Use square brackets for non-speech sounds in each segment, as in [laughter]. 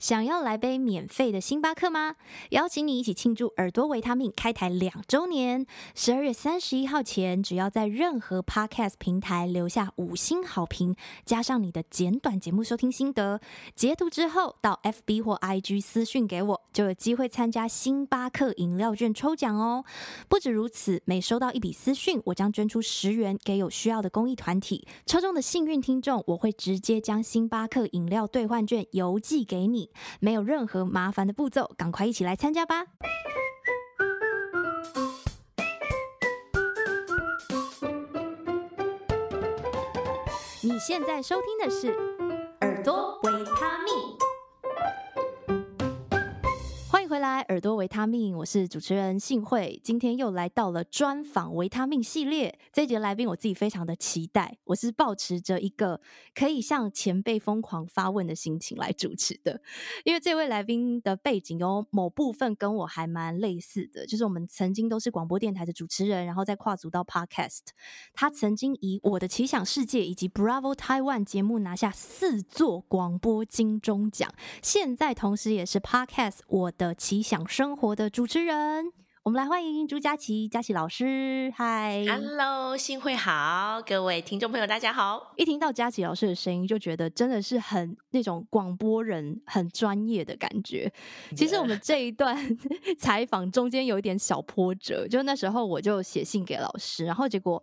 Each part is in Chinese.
想要来杯免费的星巴克吗？邀请你一起庆祝耳朵维他命开台两周年。十二月三十一号前，只要在任何 Podcast 平台留下五星好评，加上你的简短节目收听心得，截图之后到 FB 或 IG 私讯给我，就有机会参加星巴克饮料券抽奖哦。不止如此，每收到一笔私讯，我将捐出十元给有需要的公益团体。抽中的幸运听众，我会直接将星巴克饮料兑换券邮寄给你，没有任何麻烦的步骤，赶快一起来参加吧！你现在收听的是耳朵维他命。来，耳朵维他命，我是主持人幸慧，今天又来到了专访维他命系列。这一集的来宾，我自己非常的期待，我是抱持着一个可以向前辈疯狂发问的心情来主持的。因为这位来宾的背景有某部分跟我还蛮类似的，就是我们曾经都是广播电台的主持人，然后再跨足到 Podcast。他曾经以《我的奇想世界》以及 Bravo Taiwan 节目拿下四座广播金钟奖，现在同时也是 Podcast 我的。奇想生活的主持人，我们来欢迎朱佳琪，佳琪老师。嗨，Hello，幸会好，各位听众朋友，大家好。一听到佳琪老师的声音，就觉得真的是很那种广播人，很专业的感觉。其实我们这一段 [laughs] 采访中间有一点小波折，就那时候我就写信给老师，然后结果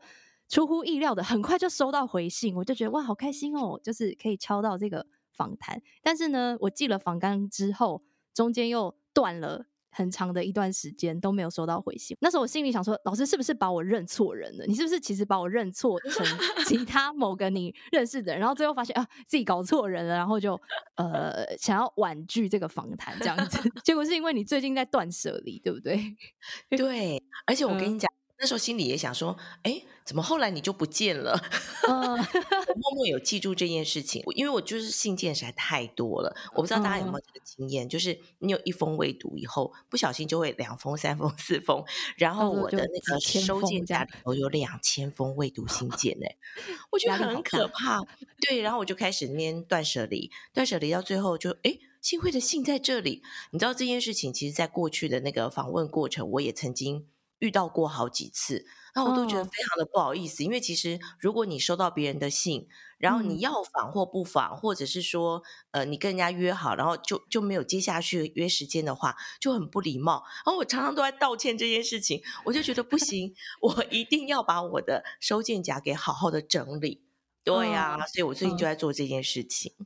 出乎意料的，很快就收到回信，我就觉得哇，好开心哦，就是可以敲到这个访谈。但是呢，我寄了访纲之后，中间又断了很长的一段时间都没有收到回信，那时候我心里想说，老师是不是把我认错人了？你是不是其实把我认错成 [laughs] 其他某个你认识的人？然后最后发现啊，自己搞错人了，然后就呃想要婉拒这个访谈这样子。[laughs] 结果是因为你最近在断舍离，对不对？对，而且我跟你讲。嗯那时候心里也想说，哎，怎么后来你就不见了？[laughs] 我默默有记住这件事情，因为我就是信件实在太多了，我不知道大家有没有这个经验，就是你有一封未读以后，不小心就会两封、三封、四封，然后我的那个收件夹里头有两千封未读信件，哎，我觉得很可怕。对，然后我就开始那边断舍离，断舍离到最后就，哎，幸会的信在这里。你知道这件事情，其实在过去的那个访问过程，我也曾经。遇到过好几次，那我都觉得非常的不好意思，哦、因为其实如果你收到别人的信，然后你要访或不访，嗯、或者是说呃你跟人家约好，然后就就没有接下去约时间的话，就很不礼貌。然后我常常都在道歉这件事情，我就觉得不行，我 [laughs] 一定要把我的收件夹给好好的整理。对呀、所以我最近就在做这件事情。嗯，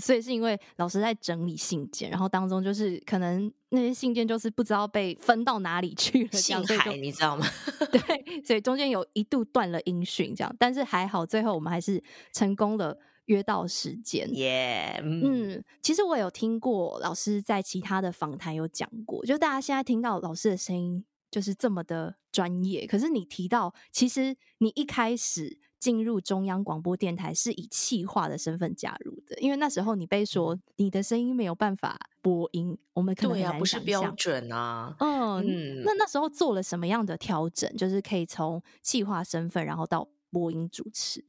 所以是因为老师在整理信件，然后当中就是可能那些信件就是不知道被分到哪里去了，信海你知道吗？[laughs] 对，所以中间有一度断了音讯，这样，但是还好，最后我们还是成功的约到时间。耶，Yeah, 嗯，其实我有听过老师在其他的访谈有讲过，就大家现在听到老师的声音就是这么的专业，可是你提到，其实你一开始。进入中央广播电台是以气化的身份加入的，因为那时候你被说你的声音没有办法播音，我们对啊，不是标准啊。嗯，嗯，那那时候做了什么样的调整？就是可以从气化身份，然后到播音主持。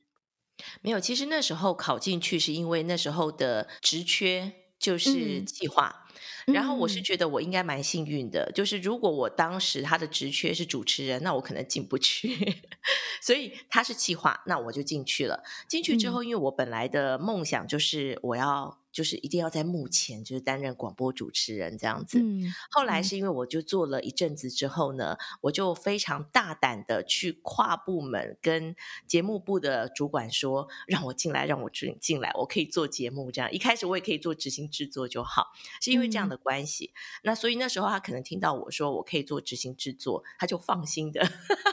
没有，其实那时候考进去是因为那时候的职缺就是企划。嗯然后我是觉得我应该蛮幸运的，嗯、就是如果我当时他的职缺是主持人，那我可能进不去，[laughs] 所以他是企划，那我就进去了。进去之后，因为我本来的梦想就是我要。就是一定要在幕前，就是担任广播主持人这样子。嗯，后来是因为我就做了一阵子之后呢，嗯、我就非常大胆的去跨部门跟节目部的主管说，让我进来，让我进进来，我可以做节目这样。一开始我也可以做执行制作就好，是因为这样的关系。嗯、那所以那时候他可能听到我说我可以做执行制作，他就放心的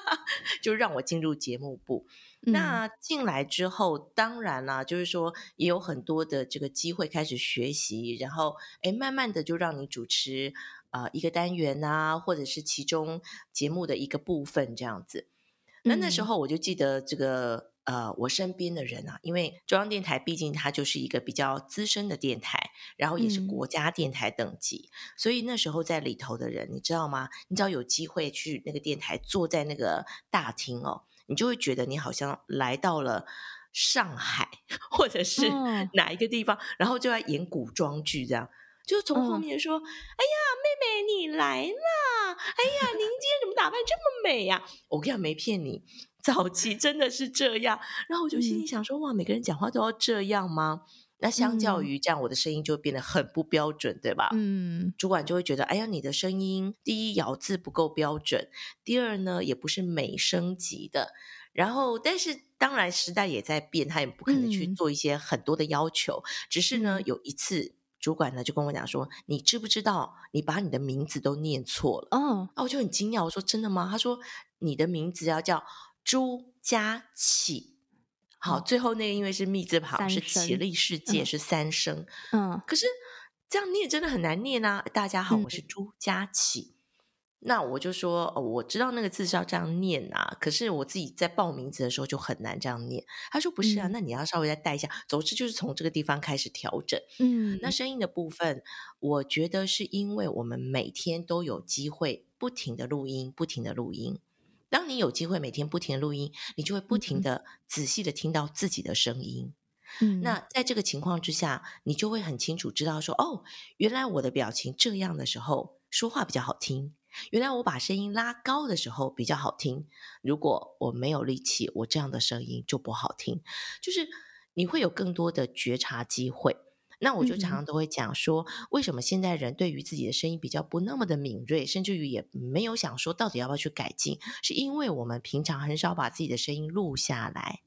[laughs] 就让我进入节目部。那进来之后，当然啦，就是说也有很多的这个机会开始学习，然后诶慢慢的就让你主持啊、呃、一个单元啊，或者是其中节目的一个部分这样子。那那时候我就记得这个呃，我身边的人啊，因为中央电台毕竟它就是一个比较资深的电台，然后也是国家电台等级，嗯、所以那时候在里头的人，你知道吗？你只要有机会去那个电台，坐在那个大厅哦。你就会觉得你好像来到了上海，或者是哪一个地方，嗯、然后就要演古装剧这样，就从后面说：“嗯、哎呀，妹妹你来啦！哎呀，您今天怎么打扮这么美呀、啊？”我跟你讲，没骗你，早期真的是这样。然后我就心里想说：“嗯、哇，每个人讲话都要这样吗？”那相较于这样，我的声音就变得很不标准，对吧？嗯，主管就会觉得：“哎呀，你的声音第一咬字不够标准，第二呢，也不是美声级的。”然后，但是当然时代也在变，他也不可能去做一些很多的要求。嗯、只是呢，有一次主管呢就跟我讲说：“你知不知道你把你的名字都念错了？”哦，啊，我就很惊讶，我说：“真的吗？”他说：“你的名字要叫朱佳启。”好，最后那个因为是密字旁，是启立世界，是三声。嗯，可是这样念真的很难念啊！大家好，我是朱家启。那我就说，哦，我知道那个字是要这样念啊，可是我自己在报名字的时候就很难这样念。他说不是啊，嗯、那你要稍微再带一下。总之就是从这个地方开始调整。嗯，那声音的部分，我觉得是因为我们每天都有机会不停的录音，不停的录音。当你有机会每天不停的录音，你就会不停的仔细的听到自己的声音。嗯，那在这个情况之下，你就会很清楚知道说，哦，原来我的表情这样的时候说话比较好听。原来我把声音拉高的时候比较好听，如果我没有力气，我这样的声音就不好听。就是你会有更多的觉察机会。那我就常常都会讲说，为什么现在人对于自己的声音比较不那么的敏锐，甚至于也没有想说到底要不要去改进，是因为我们平常很少把自己的声音录下来。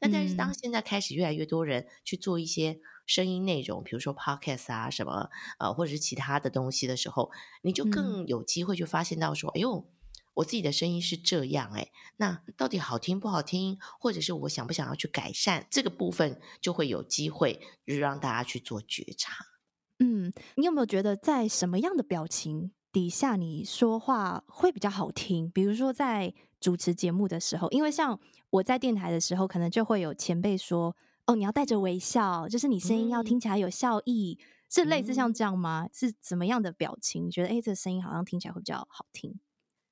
那但是当现在开始越来越多人去做一些。声音内容，比如说 podcast 啊，什么呃，或者是其他的东西的时候，你就更有机会去发现到说，嗯、哎呦，我自己的声音是这样哎，那到底好听不好听，或者是我想不想要去改善这个部分，就会有机会就是让大家去做觉察。嗯，你有没有觉得在什么样的表情底下你说话会比较好听？比如说在主持节目的时候，因为像我在电台的时候，可能就会有前辈说。哦，你要带着微笑，就是你声音要听起来有笑意，嗯、是类似像这样吗？嗯、是怎么样的表情？觉得哎，这个声音好像听起来会比较好听。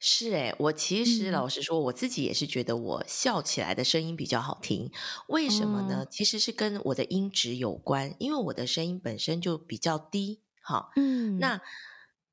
是哎，我其实老实说，我自己也是觉得我笑起来的声音比较好听。为什么呢？嗯、其实是跟我的音质有关，因为我的声音本身就比较低。哈，嗯，那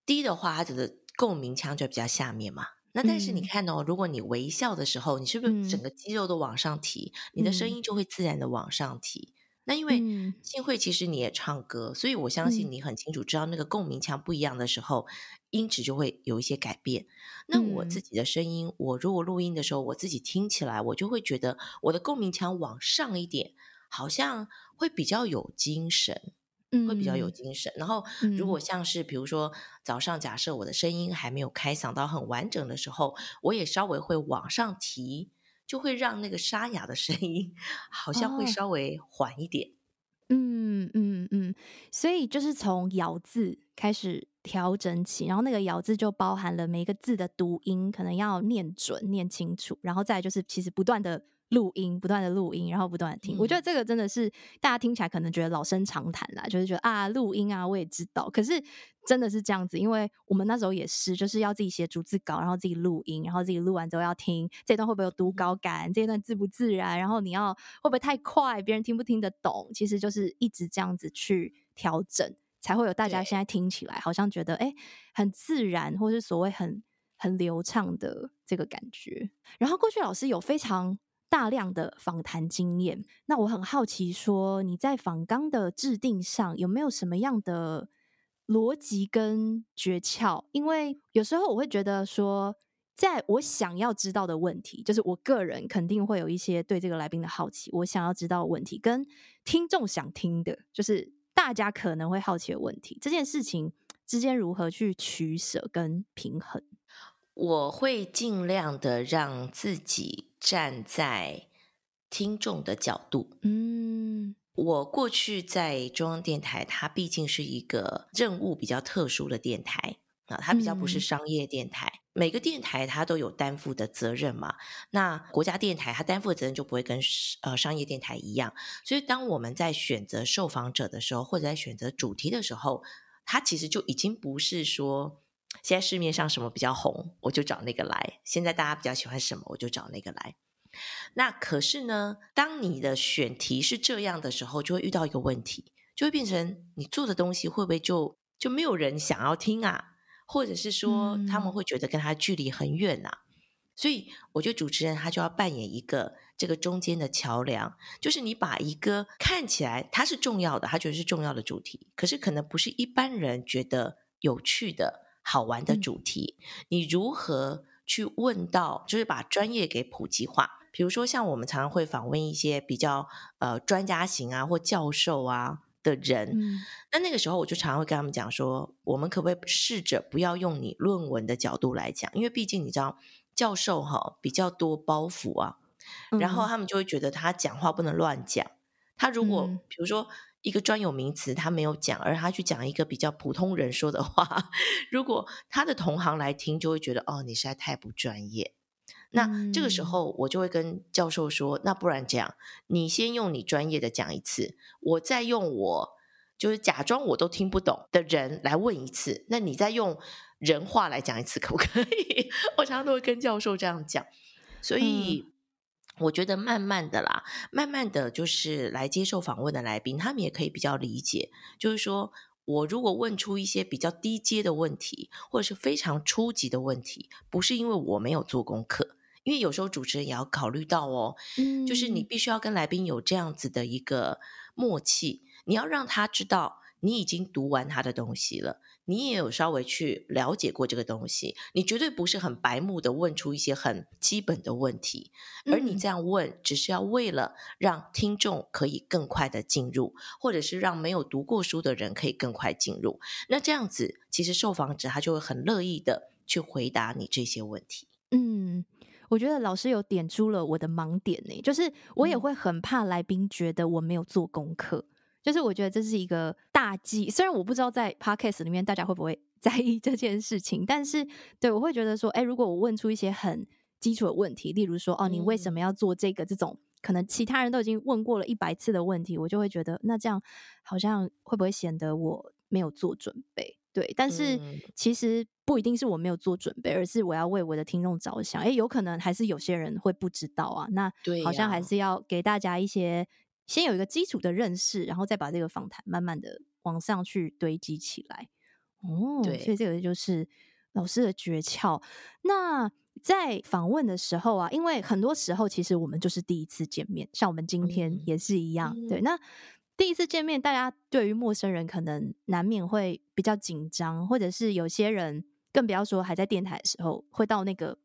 低的话，它的共鸣腔就比较下面嘛。那但是你看哦，如果你微笑的时候，你是不是整个肌肉都往上提，嗯、你的声音就会自然的往上提？嗯、那因为幸会其实你也唱歌，所以我相信你很清楚知道那个共鸣腔不一样的时候，音质就会有一些改变。那我自己的声音，我如果录音的时候，我自己听起来，我就会觉得我的共鸣腔往上一点，好像会比较有精神。会比较有精神。嗯、然后，如果像是比如说早上，假设我的声音还没有开嗓到很完整的时候，我也稍微会往上提，就会让那个沙哑的声音 [laughs] 好像会稍微缓一点。嗯嗯嗯，所以就是从咬字开始调整起，然后那个咬字就包含了每一个字的读音，可能要念准、念清楚，然后再就是其实不断的。录音，不断的录音，然后不断的听。嗯、我觉得这个真的是大家听起来可能觉得老生常谈啦，就是觉得啊，录音啊，我也知道。可是真的是这样子，因为我们那时候也是，就是要自己写逐字稿，然后自己录音，然后自己录完之后要听这段会不会有读稿感，这段自不自然，然后你要会不会太快，别人听不听得懂？其实就是一直这样子去调整，才会有大家现在听起来好像觉得哎很自然，或是所谓很很流畅的这个感觉。然后过去老师有非常。大量的访谈经验，那我很好奇，说你在访纲的制定上有没有什么样的逻辑跟诀窍？因为有时候我会觉得说，在我想要知道的问题，就是我个人肯定会有一些对这个来宾的好奇，我想要知道的问题，跟听众想听的，就是大家可能会好奇的问题，这件事情之间如何去取舍跟平衡？我会尽量的让自己站在听众的角度。嗯，我过去在中央电台，它毕竟是一个任务比较特殊的电台啊，它比较不是商业电台。嗯、每个电台它都有担负的责任嘛。那国家电台它担负的责任就不会跟呃商业电台一样。所以当我们在选择受访者的时候，或者在选择主题的时候，它其实就已经不是说。现在市面上什么比较红，我就找那个来。现在大家比较喜欢什么，我就找那个来。那可是呢，当你的选题是这样的时候，就会遇到一个问题，就会变成你做的东西会不会就就没有人想要听啊，或者是说他们会觉得跟他距离很远啊。嗯、所以我觉得主持人他就要扮演一个这个中间的桥梁，就是你把一个看起来他是重要的，他觉得是重要的主题，可是可能不是一般人觉得有趣的好玩的主题，嗯、你如何去问到，就是把专业给普及化？比如说，像我们常常会访问一些比较呃专家型啊或教授啊的人，嗯、那那个时候我就常常会跟他们讲说，我们可不可以试着不要用你论文的角度来讲，因为毕竟你知道教授哈比较多包袱啊，嗯、然后他们就会觉得他讲话不能乱讲。他如果、嗯、比如说一个专有名词他没有讲，而他去讲一个比较普通人说的话，[laughs] 如果他的同行来听，就会觉得哦，你实在太不专业。那这个时候，我就会跟教授说：“嗯、那不然这样，你先用你专业的讲一次，我再用我就是假装我都听不懂的人来问一次，那你再用人话来讲一次，可不可以？” [laughs] 我常常都会跟教授这样讲。所以我觉得慢慢的啦，慢慢的就是来接受访问的来宾，他们也可以比较理解，就是说我如果问出一些比较低阶的问题，或者是非常初级的问题，不是因为我没有做功课。因为有时候主持人也要考虑到哦，嗯，就是你必须要跟来宾有这样子的一个默契，你要让他知道你已经读完他的东西了，你也有稍微去了解过这个东西，你绝对不是很白目的问出一些很基本的问题，而你这样问只是要为了让听众可以更快的进入，或者是让没有读过书的人可以更快进入，那这样子其实受访者他就会很乐意的去回答你这些问题，嗯。我觉得老师有点出了我的盲点呢，就是我也会很怕来宾觉得我没有做功课，嗯、就是我觉得这是一个大忌。虽然我不知道在 podcast 里面大家会不会 [laughs] 在意这件事情，但是对我会觉得说，哎，如果我问出一些很基础的问题，例如说，哦，你为什么要做这个？这种可能其他人都已经问过了一百次的问题，我就会觉得，那这样好像会不会显得我没有做准备？对，但是其实不一定是我没有做准备，而是我要为我的听众着想。哎，有可能还是有些人会不知道啊。那好像还是要给大家一些先有一个基础的认识，然后再把这个访谈慢慢的往上去堆积起来。哦，对，所以这个就是老师的诀窍。那在访问的时候啊，因为很多时候其实我们就是第一次见面，像我们今天也是一样。嗯、对，那。第一次见面，大家对于陌生人可能难免会比较紧张，或者是有些人更不要说还在电台的时候，会到那个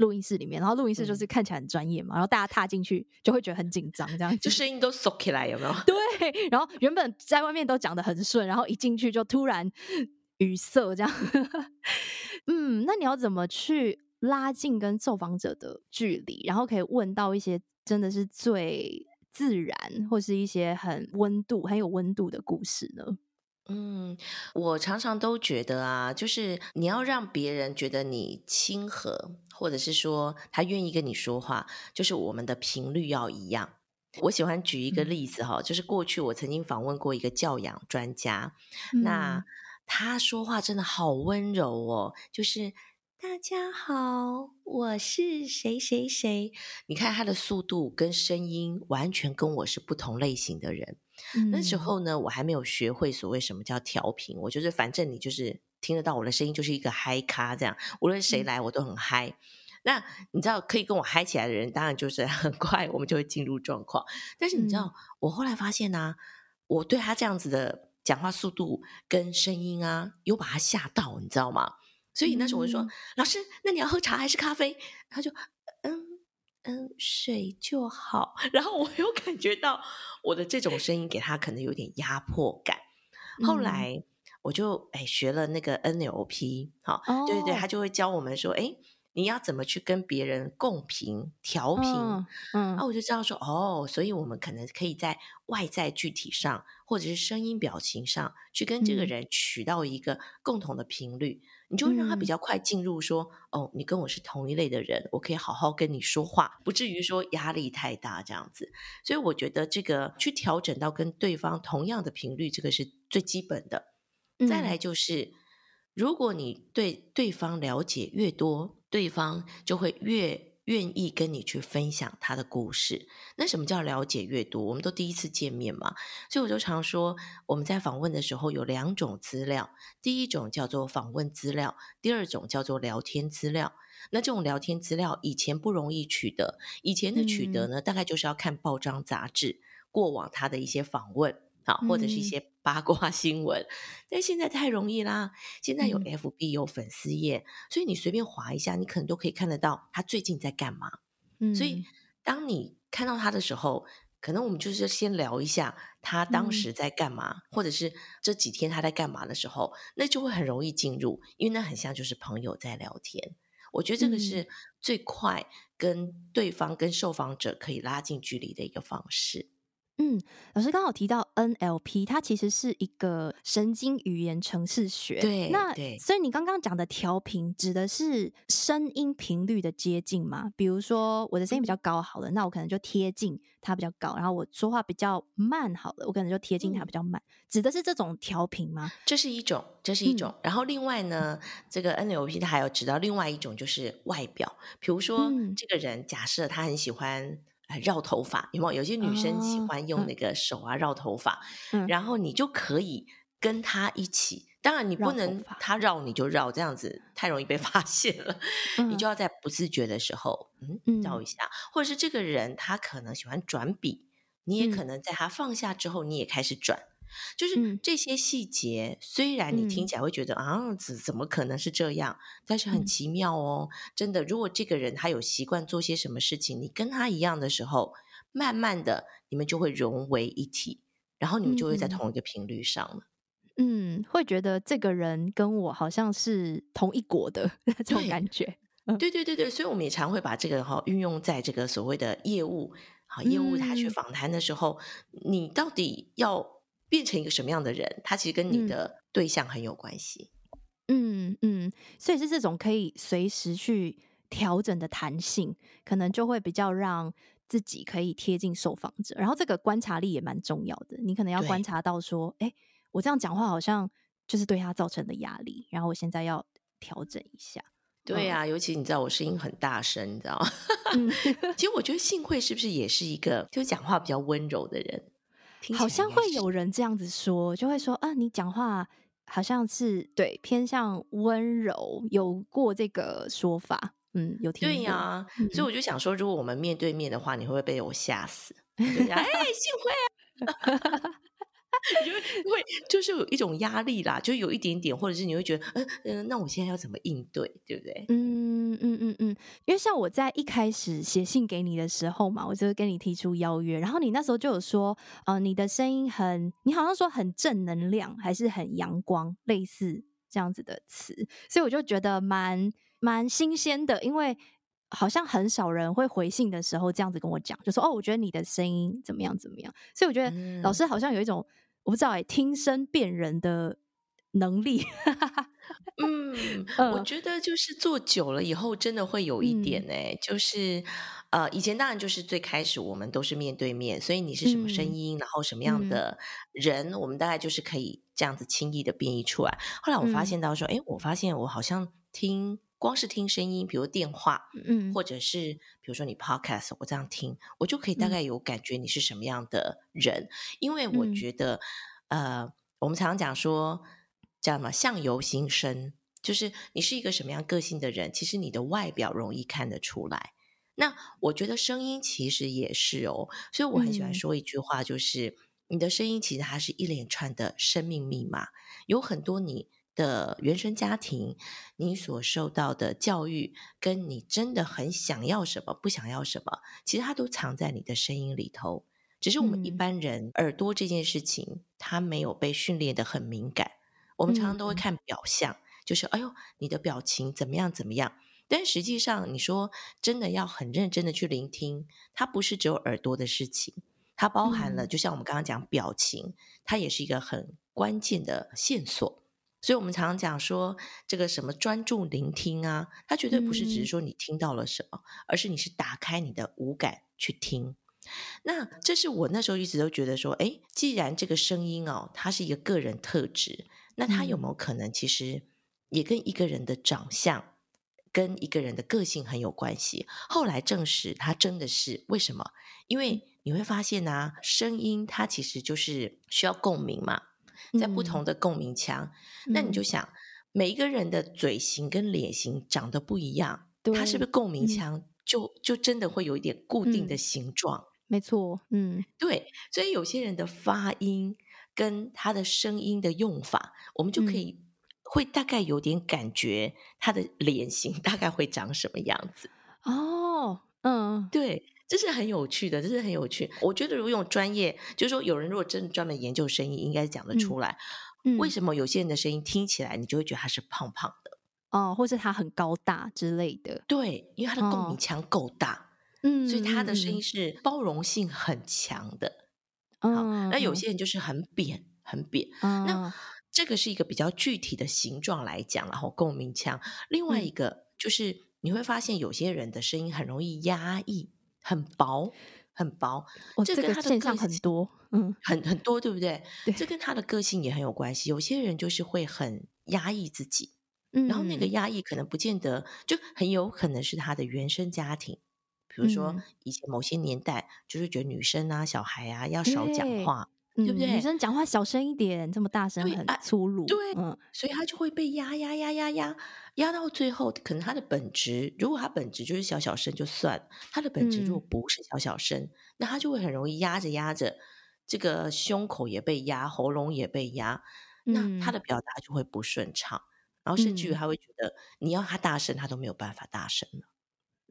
录音室里面，然后录音室就是看起来很专业嘛，嗯、然后大家踏进去就会觉得很紧张，这样子就声音都缩起来，有没有？[laughs] 对，然后原本在外面都讲的很顺，然后一进去就突然语塞，这样。[laughs] 嗯，那你要怎么去拉近跟受访者的距离，然后可以问到一些真的是最自然或是一些很温度、很有温度的故事呢？嗯，我常常都觉得啊，就是你要让别人觉得你亲和，或者是说他愿意跟你说话，就是我们的频率要一样。我喜欢举一个例子哈，嗯、就是过去我曾经访问过一个教养专家，嗯、那他说话真的好温柔哦，就是。大家好，我是谁谁谁。你看他的速度跟声音完全跟我是不同类型的人。嗯、那时候呢，我还没有学会所谓什么叫调频，我就是反正你就是听得到我的声音，就是一个嗨咖这样。无论谁来，我都很嗨。嗯、那你知道可以跟我嗨起来的人，当然就是很快我们就会进入状况。但是你知道，嗯、我后来发现呢、啊，我对他这样子的讲话速度跟声音啊，有把他吓到，你知道吗？所以那时候我就说：“嗯、老师，那你要喝茶还是咖啡？”他就：“嗯嗯，水就好。”然后我又感觉到我的这种声音给他可能有点压迫感。嗯、后来我就哎学了那个 NLP，好，哦、对对对，他就会教我们说：“哎，你要怎么去跟别人共频调频？”嗯，嗯然后我就知道说：“哦，所以我们可能可以在外在具体上，或者是声音表情上去跟这个人取到一个共同的频率。嗯”你就会让他比较快进入说，说、嗯、哦，你跟我是同一类的人，我可以好好跟你说话，不至于说压力太大这样子。所以我觉得这个去调整到跟对方同样的频率，这个是最基本的。再来就是，如果你对对方了解越多，对方就会越愿意跟你去分享他的故事。那什么叫了解越多？我们都第一次见面嘛，所以我就常说，我们在访问的时候有两种资料，第一种叫做访问资料，第二种叫做聊天资料。那这种聊天资料以前不容易取得，以前的取得呢，嗯、大概就是要看报章杂志过往他的一些访问。好，或者是一些八卦 [laughs] 新闻，嗯、但现在太容易啦。现在有 FB 有粉丝页，嗯、所以你随便划一下，你可能都可以看得到他最近在干嘛。嗯，所以当你看到他的时候，可能我们就是先聊一下他当时在干嘛，嗯、或者是这几天他在干嘛的时候，那就会很容易进入，因为那很像就是朋友在聊天。我觉得这个是最快跟对方跟受访者可以拉近距离的一个方式。嗯，老师刚好提到 NLP，它其实是一个神经语言程式学。对，那对所以你刚刚讲的调频指的是声音频率的接近吗？比如说我的声音比较高，好了，嗯、那我可能就贴近它比较高；然后我说话比较慢，好了，我可能就贴近它比较慢。嗯、指的是这种调频吗？这是一种，这是一种。嗯、然后另外呢，这个 NLP 它还有指到另外一种，就是外表。比如说、嗯、这个人，假设他很喜欢。绕头发有没有？有些女生喜欢用那个手啊绕头发，嗯、然后你就可以跟她一起。当然，你不能她绕你就绕，这样子太容易被 [laughs] 发现了。嗯、你就要在不自觉的时候，嗯，绕一下。嗯、或者是这个人他可能喜欢转笔，你也可能在他放下之后，你也开始转。就是这些细节，嗯、虽然你听起来会觉得、嗯、啊，怎怎么可能是这样？但是很奇妙哦，嗯、真的。如果这个人他有习惯做些什么事情，你跟他一样的时候，慢慢的你们就会融为一体，然后你们就会在同一个频率上了。嗯，会觉得这个人跟我好像是同一国的 [laughs] 这种感觉。对对对对，所以我们也常会把这个哈运用在这个所谓的业务好业务他去访谈的时候，嗯、你到底要。变成一个什么样的人，他其实跟你的对象很有关系。嗯嗯，所以是这种可以随时去调整的弹性，可能就会比较让自己可以贴近受访者。然后这个观察力也蛮重要的，你可能要观察到说，哎对，我这样讲话好像就是对他造成的压力，然后我现在要调整一下。对呀、尤其你知道我声音很大声，你知道吗？嗯、[laughs] 其实我觉得幸会是不是也是一个就讲话比较温柔的人？好像会有人这样子说，就会说啊，你讲话好像是对偏向温柔，有过这个说法，嗯，有听过。对呀、啊，嗯、所以我就想说，如果我们面对面的话，你会不会被我吓死？哎，幸会啊！[laughs] 就会就是有一种压力啦，就有一点点，或者是你会觉得，嗯、呃、嗯、呃，那我现在要怎么应对，对不对？嗯嗯嗯嗯，因为像我在一开始写信给你的时候嘛，我就跟你提出邀约，然后你那时候就有说，呃，你的声音很，你好像说很正能量，还是很阳光，类似这样子的词，所以我就觉得蛮蛮新鲜的，因为好像很少人会回信的时候这样子跟我讲，就说哦，我觉得你的声音怎么样怎么样，所以我觉得老师好像有一种。我不知道哎、欸，听声辨人的能力，嗯，[laughs] 嗯我觉得就是做久了以后，真的会有一点哎、欸，嗯、就是呃，以前当然就是最开始我们都是面对面，所以你是什么声音，嗯、然后什么样的人，嗯、我们大概就是可以这样子轻易的变异出来。后来我发现到说，哎、嗯，我发现我好像听光是听声音，比如电话，嗯，或者是比如说你 podcast，我这样听，我就可以大概有感觉你是什么样的人，嗯、因为我觉得。呃，我们常常讲说叫什么“相由心生”，就是你是一个什么样个性的人，其实你的外表容易看得出来。那我觉得声音其实也是哦，所以我很喜欢说一句话，就是、嗯、你的声音其实它是一连串的生命密码，有很多你的原生家庭、你所受到的教育，跟你真的很想要什么、不想要什么，其实它都藏在你的声音里头。只是我们一般人、嗯、耳朵这件事情，它没有被训练的很敏感。我们常常都会看表象，嗯、就是哎呦，你的表情怎么样怎么样。但实际上，你说真的要很认真的去聆听，它不是只有耳朵的事情，它包含了，嗯、就像我们刚刚讲表情，它也是一个很关键的线索。所以我们常常讲说，这个什么专注聆听啊，它绝对不是只是说你听到了什么，嗯、而是你是打开你的五感去听。那这是我那时候一直都觉得说，诶，既然这个声音哦，它是一个个人特质，那它有没有可能其实也跟一个人的长相跟一个人的个性很有关系。后来证实，它真的是为什么？因为你会发现啊，声音它其实就是需要共鸣嘛，在不同的共鸣腔，嗯、那你就想，每一个人的嘴型跟脸型长得不一样，它是不是共鸣腔就、嗯、就真的会有一点固定的形状？嗯、没错，嗯，对，所以有些人的发音跟他的声音的用法，我们就可以。会大概有点感觉，他的脸型大概会长什么样子。哦，嗯，对，这是很有趣的，这是很有趣。我觉得如果用专业，就是说有人如果真的专门研究声音，应该讲得出来，嗯，为什么有些人的声音听起来你就会觉得他是胖胖的哦，或是他很高大之类的？对，因为他的共鸣腔够大，嗯，所以他的声音是包容性很强的。嗯，那有些人就是很扁，很扁，那。这个是一个比较具体的形状来讲，然后共鸣腔。另外一个就是你会发现有些人的声音很容易压抑，很薄，很薄。哦，这跟他的现象很多，嗯，很很多，对不对？对，这跟他的个性也很有关系。有些人就是会很压抑自己，嗯，然后那个压抑可能不见得，就很有可能是他的原生家庭，比如说以前某些年代，就是觉得女生啊、小孩啊要少讲话。对不对？女生讲话小声一点，这么大声很粗鲁。对，嗯，所以她就会被压压压压压压到最后，可能她的本质，如果她本质就是小小声就算，她的本质如果不是小小声，嗯、那她就会很容易压着压着，这个胸口也被压，喉咙也被压，那她的表达就会不顺畅，嗯、然后甚至于他会觉得你要她大声，她都没有办法大声了。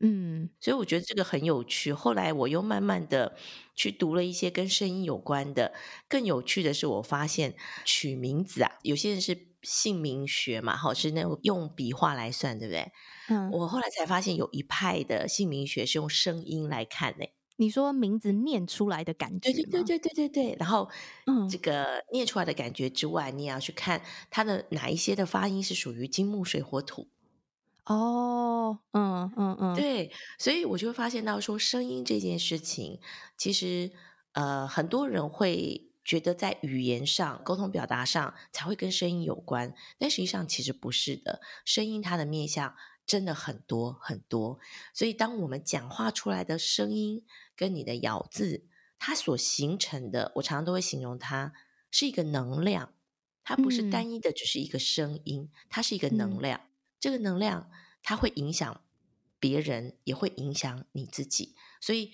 嗯，所以我觉得这个很有趣。后来我又慢慢的去读了一些跟声音有关的。更有趣的是，我发现取名字啊，有些人是姓名学嘛，好，是那种用笔画来算，对不对？嗯，我后来才发现有一派的姓名学是用声音来看呢。你说名字念出来的感觉？对对对对对对对。然后，嗯，这个念出来的感觉之外，你也要去看它的哪一些的发音是属于金木水火土。哦，嗯嗯嗯，对，所以我就会发现到说，声音这件事情，其实呃，很多人会觉得在语言上、沟通表达上才会跟声音有关，但实际上其实不是的。声音它的面向真的很多很多，所以当我们讲话出来的声音跟你的咬字，它所形成的，我常常都会形容它是一个能量，它不是单一的，只是一个声音，它是一个能量。嗯这个能量它会影响别人，也会影响你自己，所以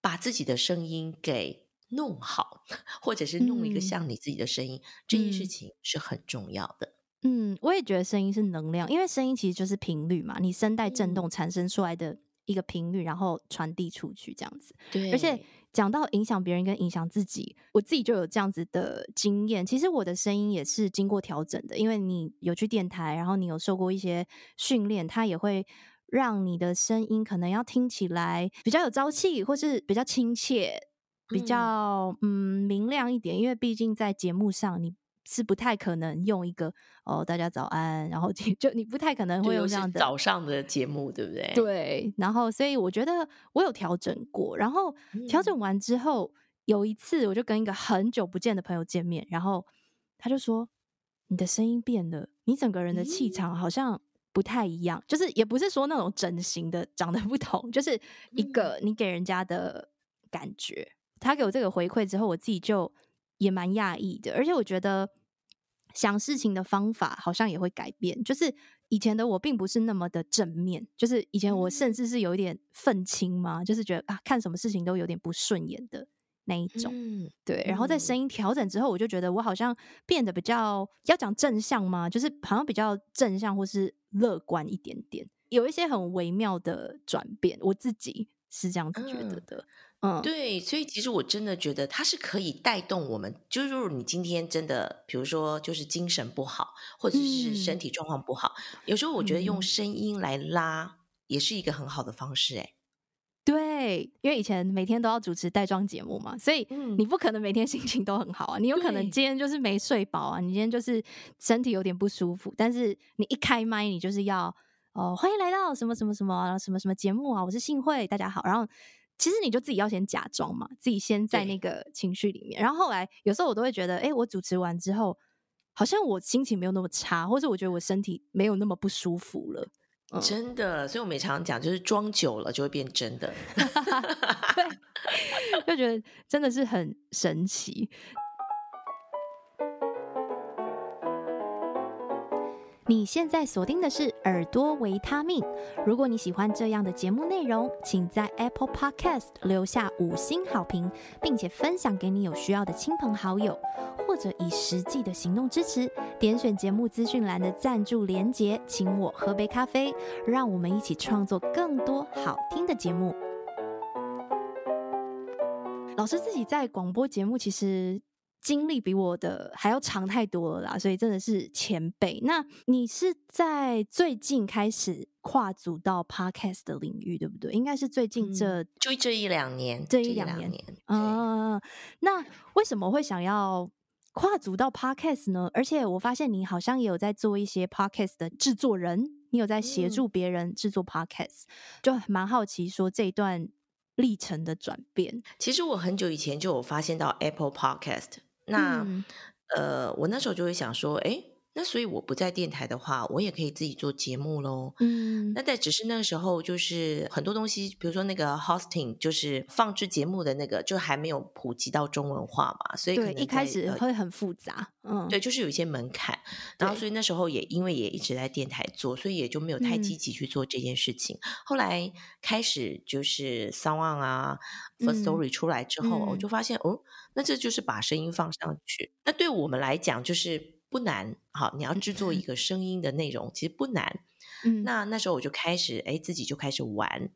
把自己的声音给弄好，[laughs] 或者是弄一个像你自己的声音，嗯、这件事情是很重要的。嗯，我也觉得声音是能量，因为声音其实就是频率嘛，你声带震动产生出来的一个频率，然后传递出去这样子。对，而且。讲到影响别人跟影响自己，我自己就有这样子的经验。其实我的声音也是经过调整的，因为你有去电台，然后你有受过一些训练，它也会让你的声音可能要听起来比较有朝气，或是比较亲切，比较嗯，嗯明亮一点。因为毕竟在节目上你。是不太可能用一个哦，大家早安，然后就 [laughs] 你不太可能会有这样的早上的节目，对不对？对，然后所以我觉得我有调整过，然后调整完之后，嗯、有一次我就跟一个很久不见的朋友见面，然后他就说：“你的声音变了，你整个人的气场好像不太一样，嗯、就是也不是说那种整形的长得不同，就是一个你给人家的感觉。嗯”他给我这个回馈之后，我自己就也蛮讶异的，而且我觉得。想事情的方法好像也会改变，就是以前的我并不是那么的正面，就是以前我甚至是有一点愤青嘛，就是觉得啊，看什么事情都有点不顺眼的那一种。嗯、对，然后在声音调整之后，我就觉得我好像变得比较要讲正向吗，就是好像比较正向或是乐观一点点，有一些很微妙的转变，我自己是这样子觉得的。嗯嗯，对，所以其实我真的觉得它是可以带动我们。就是如果你今天真的，比如说就是精神不好，或者是身体状况不好，嗯、有时候我觉得用声音来拉也是一个很好的方式。哎，对，因为以前每天都要主持带妆节目嘛，所以你不可能每天 [laughs] 心情都很好啊。你有可能今天就是没睡饱啊，你今天就是身体有点不舒服，但是你一开麦，你就是要哦，欢迎来到什么什么什么什么什么节目啊，我是幸慧，大家好，然后。其实你就自己要先假装嘛，自己先在那个情绪里面，然后后来有时候我都会觉得，哎，我主持完之后，好像我心情没有那么差，或者我觉得我身体没有那么不舒服了。嗯、真的，所以我们也常常讲，就是装久了就会变真的。[laughs] 对，[laughs] 就觉得真的是很神奇。你现在锁定的是耳朵维他命。如果你喜欢这样的节目内容，请在 Apple Podcast 留下五星好评，并且分享给你有需要的亲朋好友，或者以实际的行动支持。点选节目资讯栏的赞助连结，请我喝杯咖啡，让我们一起创作更多好听的节目。老师自己在广播节目其实。经历比我的还要长太多了啦，所以真的是前辈。那你是在最近开始跨足到 podcast 的领域，对不对？应该是最近这、嗯、就这一两年，这一两年。嗯、呃，那为什么会想要跨足到 podcast 呢？而且我发现你好像也有在做一些 podcast 的制作人，你有在协助别人制作 podcast，、嗯、就蛮好奇说这一段历程的转变。其实我很久以前就有发现到 Apple Podcast。那、嗯，呃，我那时候就会想说，哎。那所以我不在电台的话，我也可以自己做节目喽。嗯，那但只是那个时候就是很多东西，比如说那个 hosting，就是放置节目的那个，就还没有普及到中文化嘛，所以可能一开始会很复杂。嗯，对，就是有一些门槛。然后所以那时候也因为也一直在电台做，所以也就没有太积极去做这件事情。嗯、后来开始就是 SoundOn 啊 First Story 出来之后，我、嗯、就发现哦，那这就是把声音放上去。那对我们来讲就是。不难，好，你要制作一个声音的内容，其实不难。嗯，那那时候我就开始，哎，自己就开始玩。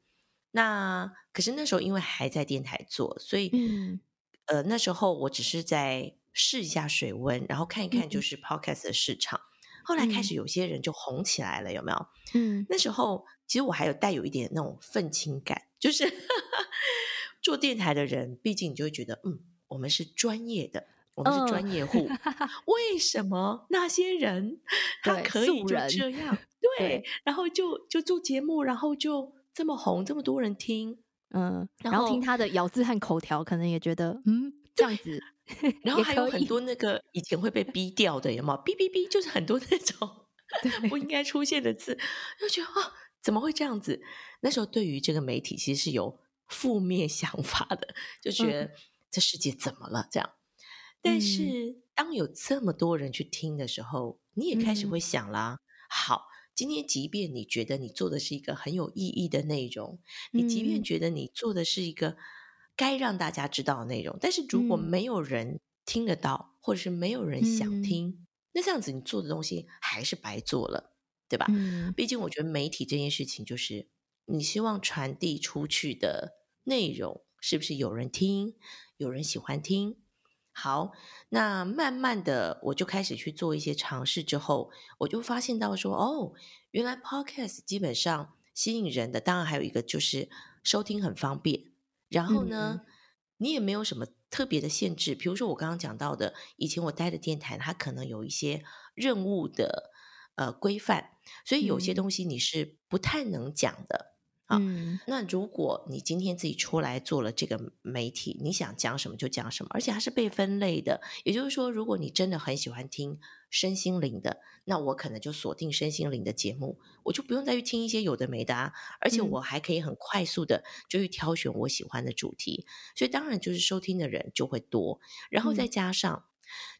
那可是那时候因为还在电台做，所以，嗯，呃，那时候我只是在试一下水温，然后看一看就是 podcast 的市场。嗯，后来开始有些人就红起来了，有没有？嗯，那时候其实我还有带有一点那种愤青感，就是 [laughs] 做电台的人，毕竟你就会觉得，嗯，我们是专业的。我们是专业户，哦、为什么那些人 [laughs] 他可以就这样？[laughs] 对，对然后就就做节目，然后就这么红，这么多人听，嗯，然后，然后听他的咬字和口条，可能也觉得嗯这样子。然 [laughs] 后还有很多那个以前会被逼掉的，有没有？哔哔哔，就是很多那种不应该出现的字，就觉得啊，怎么会这样子？那时候对于这个媒体其实是有负面想法的，就觉得这世界怎么了？这样。但是，当有这么多人去听的时候，你也开始会想啦。好，今天即便你觉得你做的是一个很有意义的内容，你即便觉得你做的是一个该让大家知道的内容，但是如果没有人听得到，或者是没有人想听，那这样子你做的东西还是白做了，对吧？毕竟我觉得媒体这件事情，就是你希望传递出去的内容，是不是有人听，有人喜欢听？好，那慢慢的我就开始去做一些尝试，之后我就发现到说，哦，原来 Podcast 基本上吸引人的，当然还有一个就是收听很方便，然后呢，嗯、你也没有什么特别的限制，比如说我刚刚讲到的，以前我待的电台，它可能有一些任务的呃规范，所以有些东西你是不太能讲的。嗯，那如果你今天自己出来做了这个媒体，你想讲什么就讲什么，而且它是被分类的。也就是说，如果你真的很喜欢听身心灵的，那我可能就锁定身心灵的节目，我就不用再去听一些有的没的啊。而且我还可以很快速的就去挑选我喜欢的主题，所以当然就是收听的人就会多。然后再加上，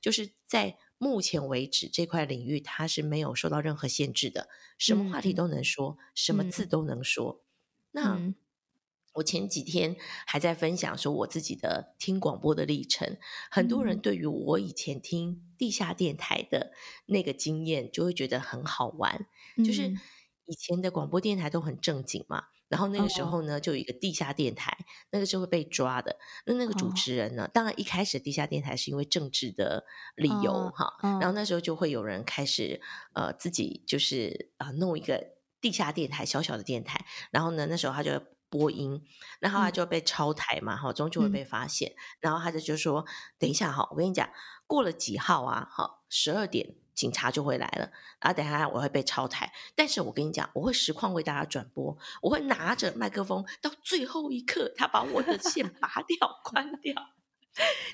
就是在目前为止这块领域，它是没有受到任何限制的，什么话题都能说，什么字都能说。那、嗯、我前几天还在分享说我自己的听广播的历程，很多人对于我以前听地下电台的那个经验就会觉得很好玩，嗯、就是以前的广播电台都很正经嘛，然后那个时候呢，就有一个地下电台，哦、那个是会被抓的。那那个主持人呢，哦、当然一开始地下电台是因为政治的理由、哦、哈，然后那时候就会有人开始呃自己就是啊、呃、弄一个。地下电台，小小的电台，然后呢，那时候他就播音，然后他就被抄台嘛，哈、嗯，终究会被发现。嗯、然后他就就说：“等一下哈，我跟你讲，过了几号啊？哈，十二点警察就会来了。然后等一下我会被抄台，但是我跟你讲，我会实况为大家转播，我会拿着麦克风到最后一刻，他把我的线拔掉、[laughs] 关掉。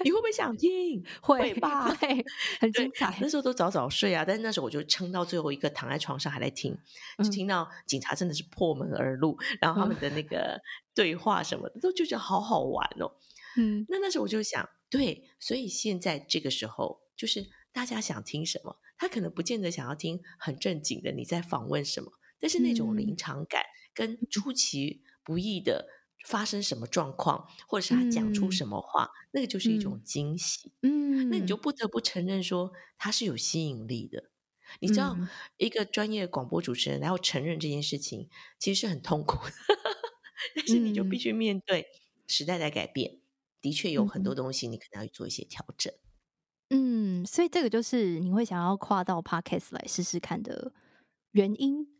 你会不会想听？会 [laughs] 吧，会，很精彩。那时候都早早睡啊，但是那时候我就撑到最后一个，躺在床上还在听，嗯、就听到警察真的是破门而入，然后他们的那个对话什么的，嗯、都就觉得好好玩哦。嗯，那那时候我就想，对，所以现在这个时候，就是大家想听什么，他可能不见得想要听很正经的你在访问什么，但是那种临场感跟出其不意的。发生什么状况，或者是他讲出什么话，嗯、那个就是一种惊喜。嗯，那你就不得不承认说他是有吸引力的。你知道，嗯、一个专业广播主持人然后承认这件事情，其实是很痛苦的。但是你就必须面对时代在改变，嗯、的确有很多东西你可能要做一些调整。嗯，所以这个就是你会想要跨到 Podcast 来试试看的原因。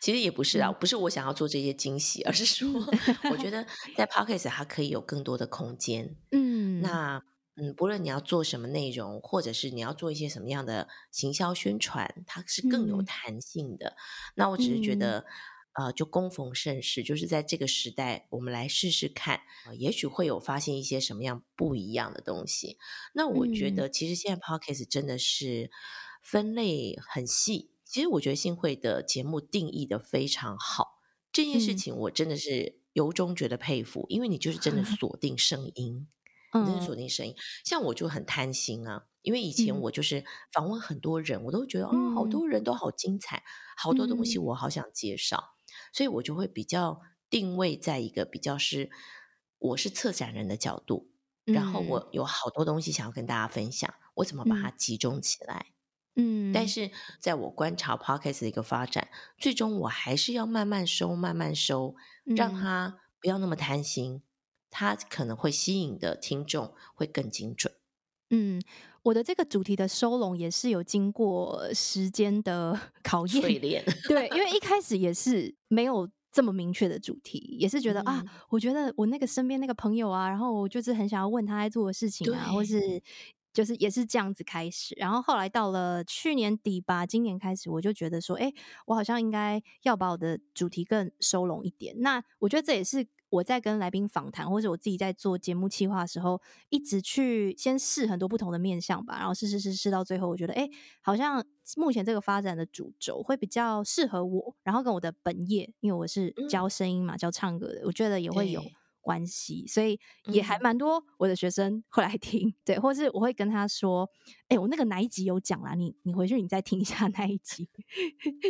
其实也不是啊，不是我想要做这些惊喜，而是说，[laughs] 我觉得在 Podcast 它可以有更多的空间。嗯，那嗯，不论你要做什么内容，或者是你要做一些什么样的行销宣传，它是更有弹性的。嗯、那我只是觉得，嗯、呃，就恭逢盛世，就是在这个时代，我们来试试看，呃、也许会有发现一些什么样不一样的东西。那我觉得，其实现在 Podcast 真的是分类很细。其实我觉得新会的节目定义的非常好，这件事情我真的是由衷觉得佩服，嗯、因为你就是真的 [laughs] 锁定声音，嗯、真的锁定声音。像我就很贪心啊，因为以前我就是访问很多人，嗯、我都觉得啊、哦，好多人都好精彩，好多东西我好想介绍，嗯、所以我就会比较定位在一个比较是我是策展人的角度，嗯、然后我有好多东西想要跟大家分享，我怎么把它集中起来。嗯嗯，但是在我观察 Podcast 的一个发展，最终我还是要慢慢收，慢慢收，让他不要那么贪心，他可能会吸引的听众会更精准。嗯，我的这个主题的收拢也是有经过时间的 [laughs] 考验淬炼。对，因为一开始也是没有这么明确的主题，也是觉得、嗯、啊，我觉得我那个身边那个朋友啊，然后我就是很想要问他在做的事情啊，对或是。就是也是这样子开始，然后后来到了去年底吧，今年开始我就觉得说，哎，我好像应该要把我的主题更收拢一点。那我觉得这也是我在跟来宾访谈，或者我自己在做节目企划的时候，一直去先试很多不同的面向吧，然后试试试试到最后，我觉得，哎，好像目前这个发展的主轴会比较适合我，然后跟我的本业，因为我是教声音嘛，教唱歌的，我觉得也会有。关系，所以也还蛮多我的学生会来听，嗯、对，或是我会跟他说：“哎、欸，我那个哪一集有讲啦？你你回去你再听一下那一集，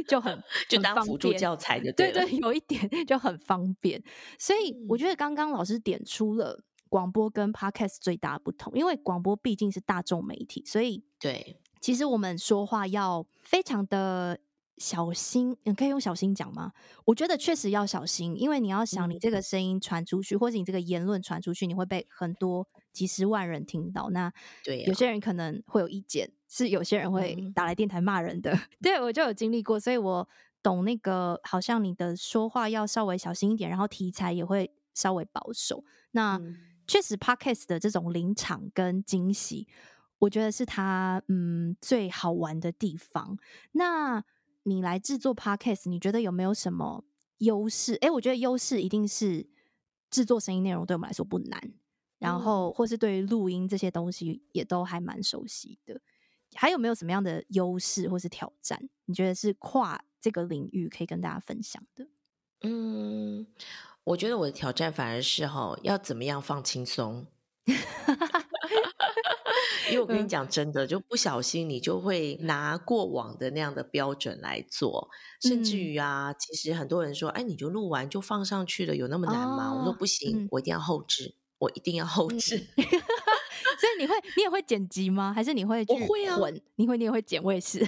就很 [laughs] 就当辅助教材就对，对对，有一点就很方便。所以我觉得刚刚老师点出了广播跟 Podcast 最大的不同，因为广播毕竟是大众媒体，所以对，其实我们说话要非常的。小心，你可以用小心讲吗？我觉得确实要小心，因为你要想，你这个声音传出去，嗯、或者你这个言论传出去，你会被很多几十万人听到。那对，有些人可能会有意见，哦、是有些人会打来电台骂人的。嗯、[laughs] 对，我就有经历过，所以我懂那个，好像你的说话要稍微小心一点，然后题材也会稍微保守。那、嗯、确实，Podcast 的这种临场跟惊喜，我觉得是它嗯最好玩的地方。那你来制作 Podcast，你觉得有没有什么优势？诶，我觉得优势一定是制作声音内容对我们来说不难，嗯、然后或是对于录音这些东西也都还蛮熟悉的。还有没有什么样的优势或是挑战？你觉得是跨这个领域可以跟大家分享的？嗯，我觉得我的挑战反而是哈，要怎么样放轻松。因为我跟你讲真的，就不小心你就会拿过往的那样的标准来做，甚至于啊，其实很多人说，哎，你就录完就放上去了，有那么难吗？我说不行，我一定要后置，我一定要后制。[laughs] 你会，你也会剪辑吗？还是你会？我会啊，你会，你也会剪，我也是。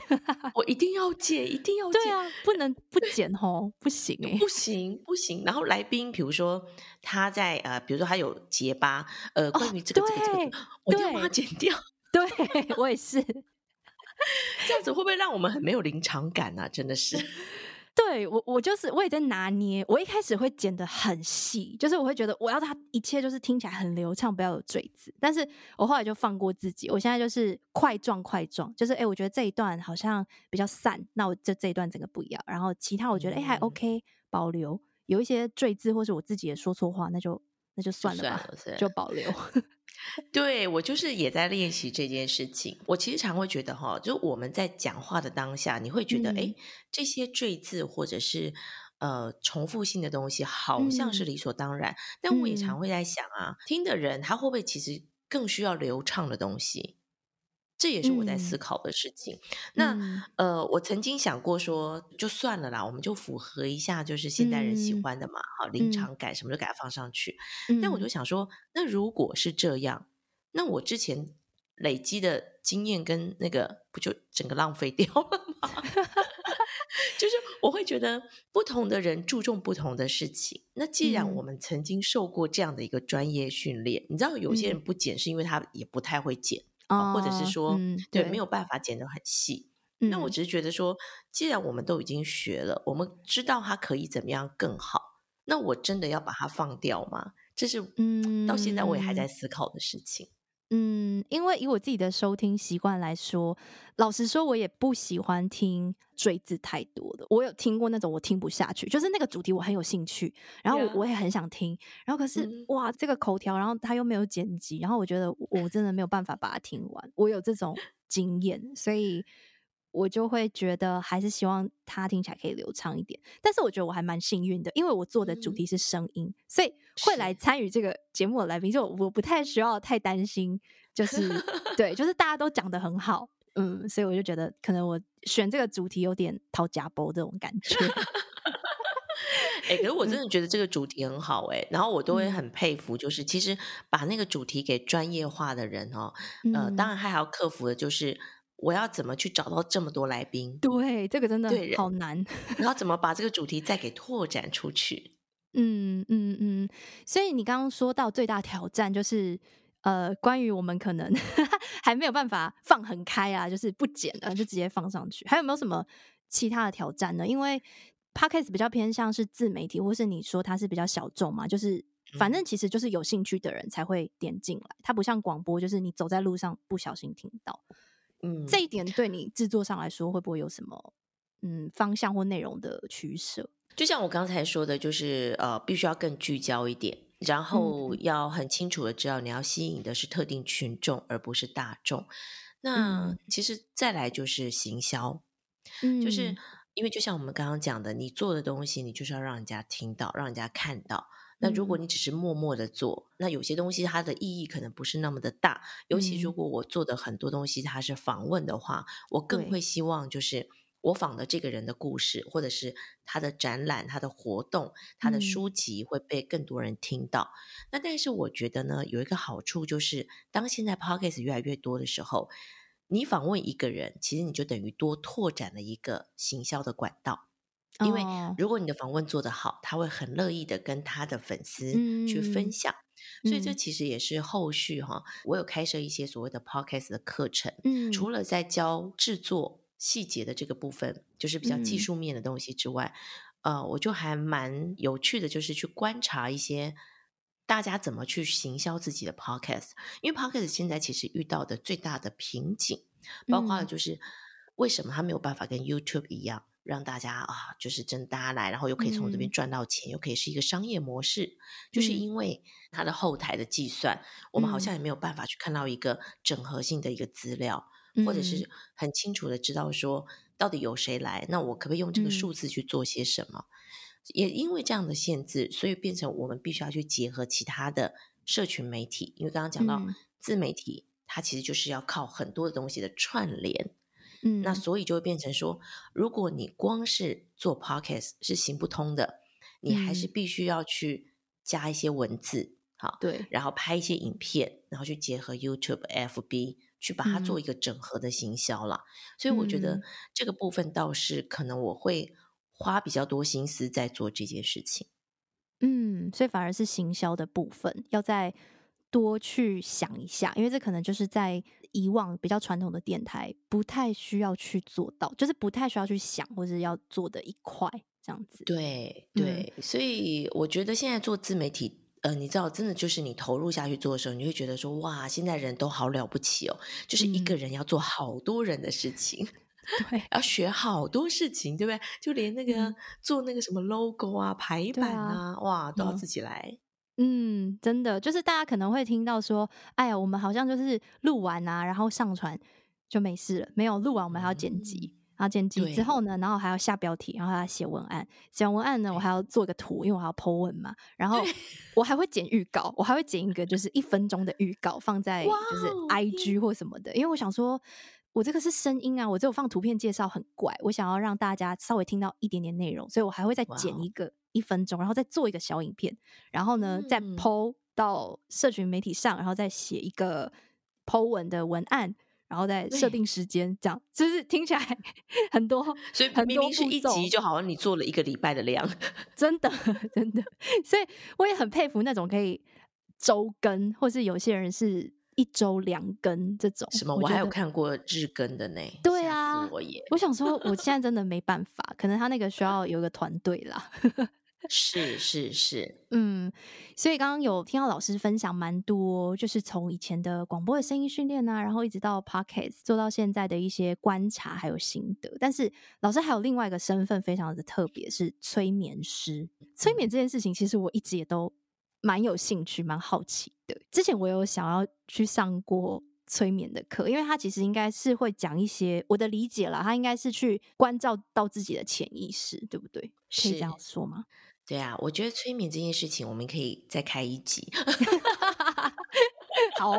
我一定要剪，一定 [laughs] 要剪。对啊，不能不剪哦，不行哎，不行不行。然后来宾，比如说他在呃，比如说他有结巴，呃，关于这个这个这个，我一定要把它剪掉。[laughs] 对，我也是，这样子会不会让我们很没有临场感啊？真的是，对我我就是我也在拿捏。我一开始会剪得很细，就是我会觉得我要它一切就是听起来很流畅，不要有赘字。但是我后来就放过自己，我现在就是块状块状，就是哎，我觉得这一段好像比较散，那我就这一段整个不要。然后其他我觉得哎还 OK，保留有一些赘字或是我自己也说错话，那就。那就算了吧，就，算了，就保留。[laughs] 对，我就是也在练习这件事情。我其实常会觉得哈，就我们在讲话的当下，你会觉得哎、嗯，这些赘字或者是呃重复性的东西，好像是理所当然。嗯、但我也常会在想啊，嗯、听的人他会不会其实更需要流畅的东西？这也是我在思考的事情。嗯、那呃，我曾经想过说，就算了啦，我们就符合一下，就是现代人喜欢的嘛，好、嗯，临场感什么都给它放上去。嗯、但我就想说，那如果是这样，那我之前累积的经验跟那个，不就整个浪费掉了吗？[laughs] 就是我会觉得，不同的人注重不同的事情。那既然我们曾经受过这样的一个专业训练，嗯、你知道，有些人不剪是因为他也不太会剪。哦，或者是说，嗯、对，对，没有办法剪得很细。那、嗯、我只是觉得说，既然我们都已经学了，我们知道它可以怎么样更好，那我真的要把它放掉吗？这是，嗯，到现在我也还在思考的事情。嗯，因为以我自己的收听习惯来说，老实说，我也不喜欢听追字太多的。我有听过那种我听不下去，就是那个主题我很有兴趣，然后我也很想听，然后可是、嗯、哇，这个口条，然后他又没有剪辑，然后我觉得我真的没有办法把它听完。我有这种经验，所以。我就会觉得还是希望它听起来可以流畅一点，但是我觉得我还蛮幸运的，因为我做的主题是声音，嗯、所以会来参与这个节目的来宾，就我不太需要太担心，就 [laughs] 是对，就是大家都讲得很好，嗯，所以我就觉得可能我选这个主题有点讨假包这种感觉。哎、欸，可是我真的觉得这个主题很好哎、欸，然后我都会很佩服，就是其实把那个主题给专业化的人哦，呃，当然还要克服的就是。我要怎么去找到这么多来宾？对，这个真的好难。然后怎么把这个主题再给拓展出去？嗯嗯嗯。所以你刚刚说到最大挑战就是，呃，关于我们可能 [laughs] 还没有办法放很开啊，就是不剪了就直接放上去。还有没有什么其他的挑战呢？因为 Podcast 比较偏向是自媒体，或是你说它是比较小众嘛，就是反正其实就是有兴趣的人才会点进来，它不像广播，就是你走在路上不小心听到。嗯，这一点对你制作上来说会不会有什么嗯方向或内容的取舍？就像我刚才说的，就是呃，必须要更聚焦一点，然后要很清楚的知道你要吸引的是特定群众，而不是大众。那、嗯、其实再来就是行销，嗯，就是因为就像我们刚刚讲的，你做的东西，你就是要让人家听到，让人家看到。那如果你只是默默的做，嗯，那有些东西它的意义可能不是那么的大。尤其如果我做的很多东西它是访问的话，嗯，我更会希望就是我访的这个人的故事，或者是他的展览、他的活动、他的书籍会被更多人听到。嗯，那但是我觉得呢，有一个好处就是，当现在 Podcast 越来越多的时候，你访问一个人，其实你就等于多拓展了一个行销的管道。因为如果你的访问做得好，他会很乐意的跟他的粉丝去分享，嗯、所以这其实也是后续哈，我有开设一些所谓的 podcast 的课程，嗯，除了在教制作细节的这个部分，就是比较技术面的东西之外，嗯、呃，我就还蛮有趣的，就是去观察一些大家怎么去行销自己的 podcast，因为 podcast 现在其实遇到的最大的瓶颈，包括了就是为什么它没有办法跟 YouTube 一样。让大家啊，就是真的大家来，然后又可以从这边赚到钱，嗯，又可以是一个商业模式，就是因为它的后台的计算，嗯，我们好像也没有办法去看到一个整合性的一个资料，嗯，或者是很清楚的知道说到底有谁来，那我可不可以用这个数字去做些什么？嗯，也因为这样的限制，所以变成我们必须要去结合其他的社群媒体，因为刚刚讲到自媒体，嗯，它其实就是要靠很多的东西的串联。嗯，那所以就会变成说，如果你光是做 podcast 是行不通的，你还是必须要去加一些文字，好，对，然后拍一些影片，然后去结合 YouTube、FB，去把它做一个整合的行销了。所以我觉得这个部分倒是可能我会花比较多心思在做这件事情。嗯，所以反而是行销的部分要再多去想一下，因为这可能就是在。以往比较传统的电台不太需要去做到，就是不太需要去想或者要做的一块这样子。对对、嗯，所以我觉得现在做自媒体，呃，你知道，真的就是你投入下去做的时候，你会觉得说，哇，现在人都好了不起哦，就是一个人要做好多人的事情 [laughs] [laughs] 对、嗯，要学好多事情，对不对？就连那个、嗯、做那个什么 logo 啊、排版啊，啊哇，都要自己来。嗯，真的，就是大家可能会听到说，哎呀，我们好像就是录完啊，然后上传就没事了。没有录完，我们还要剪辑，嗯、然后剪辑之后呢，然后还要下标题，然后还要写文案。写完文案呢，我还要做个图，因为我还要 po 文嘛。然后我还会剪预告，我还会剪一个就是一分钟的预告放在就是 IG 或什么的，因为我想说，我这个是声音啊，我只有放图片介绍很怪，我想要让大家稍微听到一点点内容，所以我还会再剪一个。一分钟，然后再做一个小影片，然后呢，嗯、再 po 到社群媒体上，然后再写一个 po 文的文案，然后再设定时间，这样就是听起来 [laughs] 很多，所以明明是一集，就好像你做了一个礼拜的量，[laughs] 真的 [laughs] 真的，所以我也很佩服那种可以周更，或是有些人是一周两更这种。什么？我，我还有看过日更的呢。对啊，我也，我想说，我现在真的没办法，可能他那个需要有一个团队啦。[laughs] 是是是，嗯，所以刚刚有听到老师分享蛮多，就是从以前的广播的声音训练啊，然后一直到 Podcast 做到现在的一些观察还有心得。但是老师还有另外一个身份非常的特别，是催眠师。催眠这件事情，其实我一直也都蛮有兴趣、蛮好奇的。之前我有想要去上过催眠的课，因为他其实应该是会讲一些我的理解啦，他应该是去关照到自己的潜意识，对不对？可以这样说吗？对啊，我觉得催眠这件事情，我们可以再开一集。[laughs] 好，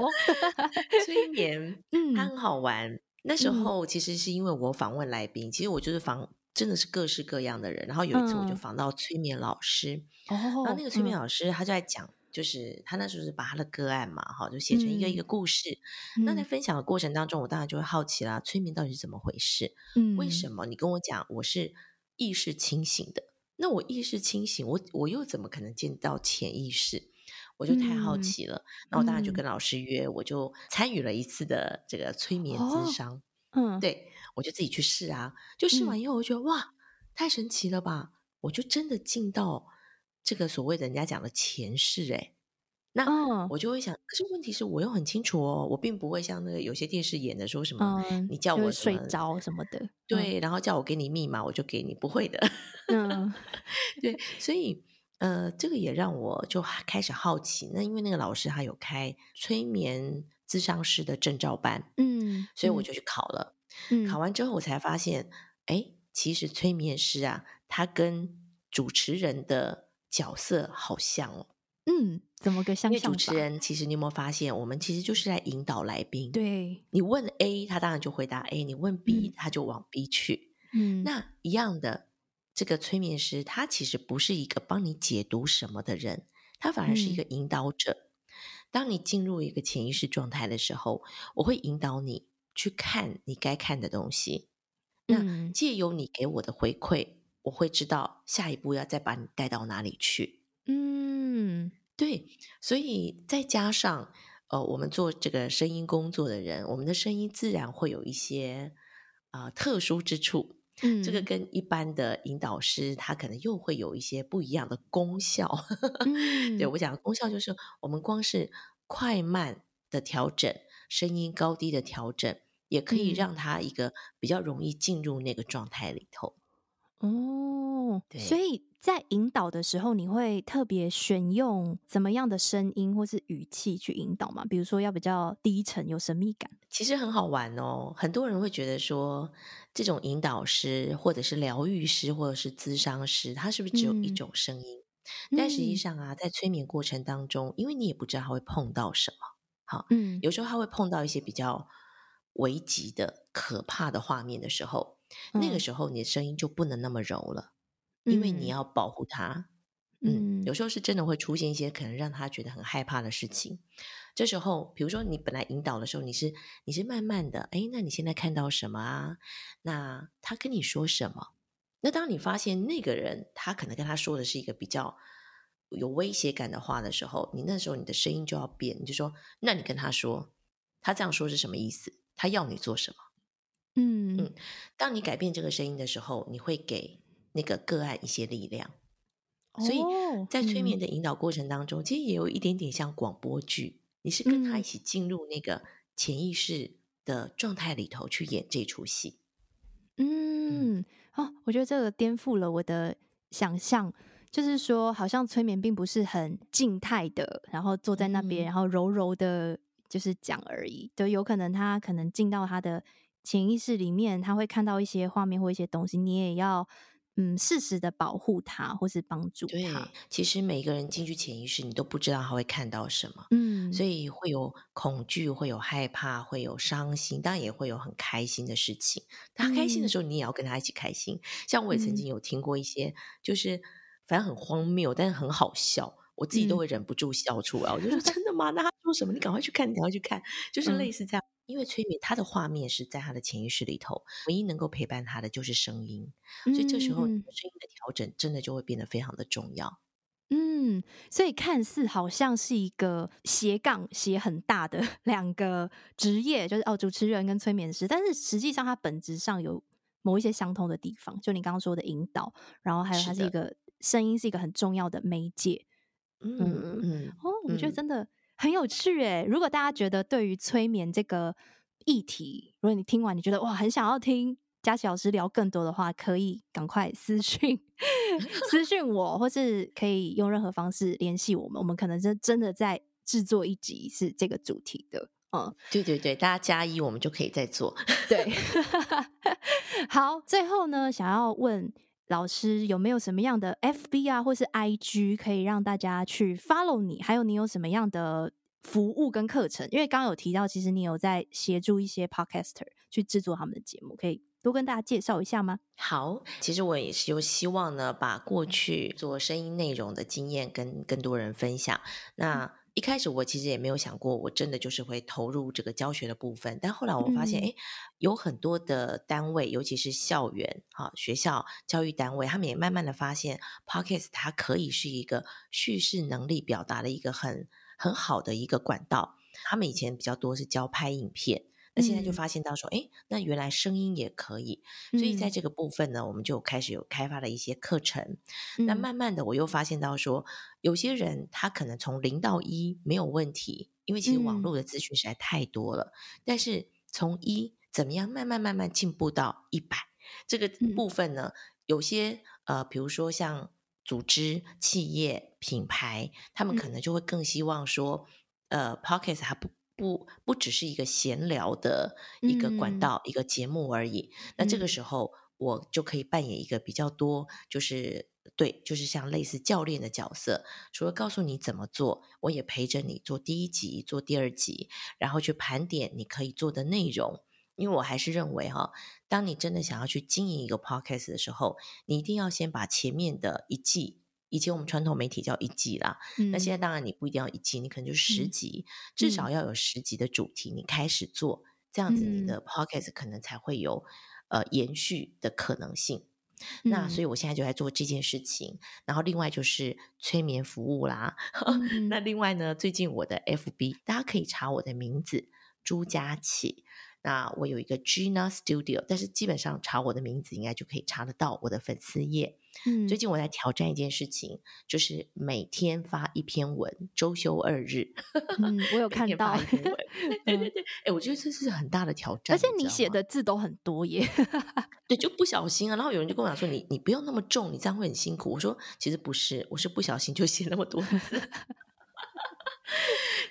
[laughs] 催眠，嗯，它很好玩。那时候其实是因为我访问来宾，嗯、其实我就是访真的是各式各样的人。然后有一次我就访到催眠老师，然后那个催眠老师他就在讲，就是他那时候是把他的个案嘛，哈，就写成一个一个故事。嗯、那在分享的过程当中，我当然就会好奇啦，催眠到底是怎么回事？嗯，为什么你跟我讲我是意识清醒的？那我意识清醒，我我又怎么可能见到潜意识？我就太好奇了。那、嗯、我当然就跟老师约，嗯、我就参与了一次的这个催眠咨商。哦、嗯，对，我就自己去试啊。就试完以后，我觉得、嗯、哇，太神奇了吧！我就真的进到这个所谓的人家讲的前世，欸。那我就会想，可是问题是我又很清楚哦，我并不会像那个有些电视演的说什么，嗯、你叫我睡着什么的，对，然后叫我给你密码，我就给你，不会的。嗯，对，所以呃，这个也让我就开始好奇。那因为那个老师他有开催眠咨商师的证照班，嗯，所以我就去考了。嗯，考完之后我才发现，哎，其实催眠师啊，他跟主持人的角色好像哦。嗯，怎么个相像？主持人其实你有没有发现，我们其实就是在引导来宾。对，你问 A，他当然就回答 A；你问 B，、嗯、他就往 B 去。嗯，那一样的，这个催眠师他其实不是一个帮你解读什么的人，他反而是一个引导者。嗯、当你进入一个潜意识状态的时候，我会引导你去看你该看的东西。那借由你给我的回馈，我会知道下一步要再把你带到哪里去。嗯，对，所以再加上呃，我们做这个声音工作的人，我们的声音自然会有一些啊、呃、特殊之处。嗯，这个跟一般的引导师，他可能又会有一些不一样的功效。[laughs] 嗯、对我讲的功效，就是我们光是快慢的调整，声音高低的调整，也可以让他一个比较容易进入那个状态里头。哦，对，所以。在引导的时候，你会特别选用怎么样的声音或是语气去引导吗？比如说要比较低沉、有神秘感。其实很好玩哦，很多人会觉得说，这种引导师或者是疗愈师或者是咨商师，他是不是只有一种声音？嗯、但实际上啊，在催眠过程当中，因为你也不知道他会碰到什么，好，嗯，有时候他会碰到一些比较危急的、可怕的画面的时候，嗯、那个时候你的声音就不能那么柔了。因为你要保护他，嗯，嗯，有时候是真的会出现一些可能让他觉得很害怕的事情。这时候，比如说你本来引导的时候，你是你是慢慢的，哎，那你现在看到什么啊？那他跟你说什么？那当你发现那个人他可能跟他说的是一个比较有威胁感的话的时候，你那时候你的声音就要变，你就说，那你跟他说，他这样说是什么意思？他要你做什么？嗯嗯，当你改变这个声音的时候，你会给。那个个案一些力量，所以在催眠的引导过程当中，哦嗯、其实也有一点点像广播剧，你是跟他一起进入那个潜意识的状态里头去演这出戏。嗯，嗯哦，我觉得这个颠覆了我的想象，就是说，好像催眠并不是很静态的，然后坐在那边，嗯、然后柔柔的，就是讲而已。就有可能他可能进到他的潜意识里面，他会看到一些画面或一些东西，你也要。嗯，适时的保护他，或是帮助他。对，其实每个人进去潜意识，你都不知道他会看到什么。嗯，所以会有恐惧，会有害怕，会有伤心，当然也会有很开心的事情。他开心的时候，你也要跟他一起开心。嗯、像我也曾经有听过一些，嗯、就是反正很荒谬，但是很好笑，我自己都会忍不住笑出来。嗯、我就说：[laughs] “真的吗？那他说什么？你赶快去看，你赶快去看。”就是类似这样。嗯因为催眠，他的画面是在他的潜意识里头，唯一能够陪伴他的就是声音，所以这时候声音的调整真的就会变得非常的重要。嗯，所以看似好像是一个斜杠斜很大的 [laughs] 两个职业，就是哦，主持人跟催眠师，但是实际上它本质上有某一些相通的地方，就你刚刚说的引导，然后还有它是一个声音是一个很重要的媒介。嗯嗯嗯，哦，我觉得真的。很有趣诶，如果大家觉得对于催眠这个议题，如果你听完你觉得哇，很想要听佳琪老师聊更多的话，可以赶快私讯私讯我，或是可以用任何方式联系我们，我们可能真真的在制作一集是这个主题的。嗯，对对对，大家加一，我们就可以再做。对，[laughs] 好，最后呢，想要问。老师有没有什么样的 FB 啊，或是 IG 可以让大家去 follow 你？还有你有什么样的服务跟课程？因为刚刚有提到，其实你有在协助一些 Podcaster 去制作他们的节目，可以多跟大家介绍一下吗？好，其实我也是有希望呢，把过去做声音内容的经验跟更多人分享。那、一开始我其实也没有想过，我真的就是会投入这个教学的部分。但后来我发现，哎、嗯，有很多的单位，尤其是校园、啊学校、教育单位，他们也慢慢的发现，Podcast 它可以是一个叙事能力表达的一个很很好的一个管道。他们以前比较多是教拍影片。那现在就发现到说，哎、嗯，那原来声音也可以，所以在这个部分呢，嗯、我们就开始有开发了一些课程。嗯、那慢慢的，我又发现到说，有些人他可能从零到一没有问题，因为其实网络的资讯实在太多了。嗯、但是从一怎么样慢慢慢慢进步到一百，这个部分呢，嗯、有些呃，比如说像组织、企业、品牌，他们可能就会更希望说，嗯、呃 p o c k e t 还不。不不只是一个闲聊的一个管道，嗯、一个节目而已。那这个时候，我就可以扮演一个比较多，就是对，就是像类似教练的角色。除了告诉你怎么做，我也陪着你做第一集，做第二集，然后去盘点你可以做的内容。因为我还是认为哈，当你真的想要去经营一个 podcast 的时候，你一定要先把前面的一季。以前我们传统媒体叫一季啦，嗯、那现在当然你不一定要一季，你可能就十集，嗯、至少要有十集的主题，你开始做，这样子你的 podcast 可能才会有、嗯、呃延续的可能性。嗯、那所以我现在就在做这件事情，然后另外就是催眠服务啦。[laughs] 嗯、那另外呢，最近我的 FB 大家可以查我的名字朱佳琪。那我有一个 Gina Studio，但是基本上查我的名字应该就可以查得到我的粉丝页。嗯，最近我在挑战一件事情，就是每天发一篇文，周休二日。嗯，我有看到。哎，我觉得这是很大的挑战，而且你写的字都很多耶。对，就不小心啊。然后有人就跟我讲说：“你你不用那么重，你这样会很辛苦。”我说：“其实不是，我是不小心就写那么多字。[laughs] ”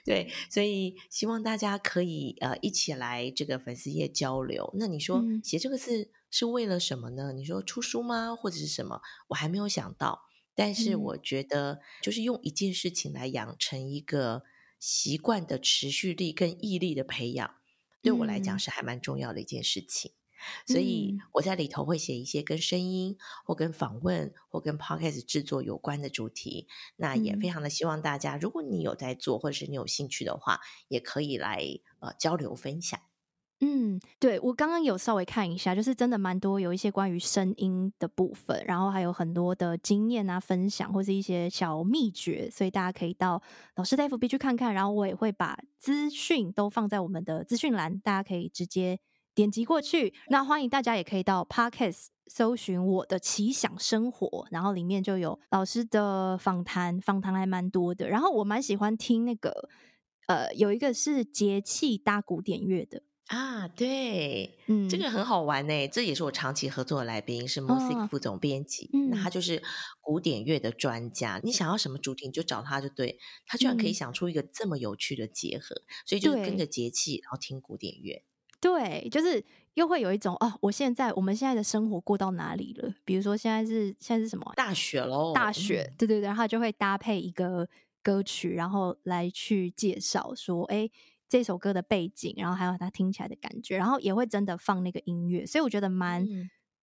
对，所以希望大家可以呃一起来这个粉丝页交流。那你说写这个字是为了什么呢？你说出书吗？或者是什么？我还没有想到。但是我觉得，就是用一件事情来养成一个习惯的持续力跟毅力的培养，对我来讲是还蛮重要的一件事情。所以我在里头会写一些跟声音或跟访问或跟 podcast 制作有关的主题，那也非常的希望大家，如果你有在做或者是你有兴趣的话，也可以来呃交流分享。嗯，对，我刚刚有稍微看一下，就是真的蛮多有一些关于声音的部分，然后还有很多的经验啊分享或是一些小秘诀，所以大家可以到老师的 FB 去看看，然后我也会把资讯都放在我们的资讯栏，大家可以直接。点击过去，那欢迎大家也可以到 Podcast 搜寻我的奇想生活，然后里面就有老师的访谈，访谈还蛮多的。然后我蛮喜欢听那个，呃，有一个是节气搭古典乐的啊，对，嗯，这个很好玩呢。这也是我长期合作的来宾，是 Music 副总编辑，哦、那他就是古典乐的专家。嗯、你想要什么主题，你就找他就对。他居然可以想出一个这么有趣的结合，嗯、所以就是跟着节气，然后听古典乐。对，就是又会有一种哦，我现在我们现在的生活过到哪里了？比如说现在是现在是什么？大雪喽！大雪，对对对，然后就会搭配一个歌曲，然后来去介绍说，哎。这首歌的背景，然后还有它听起来的感觉，然后也会真的放那个音乐，所以我觉得蛮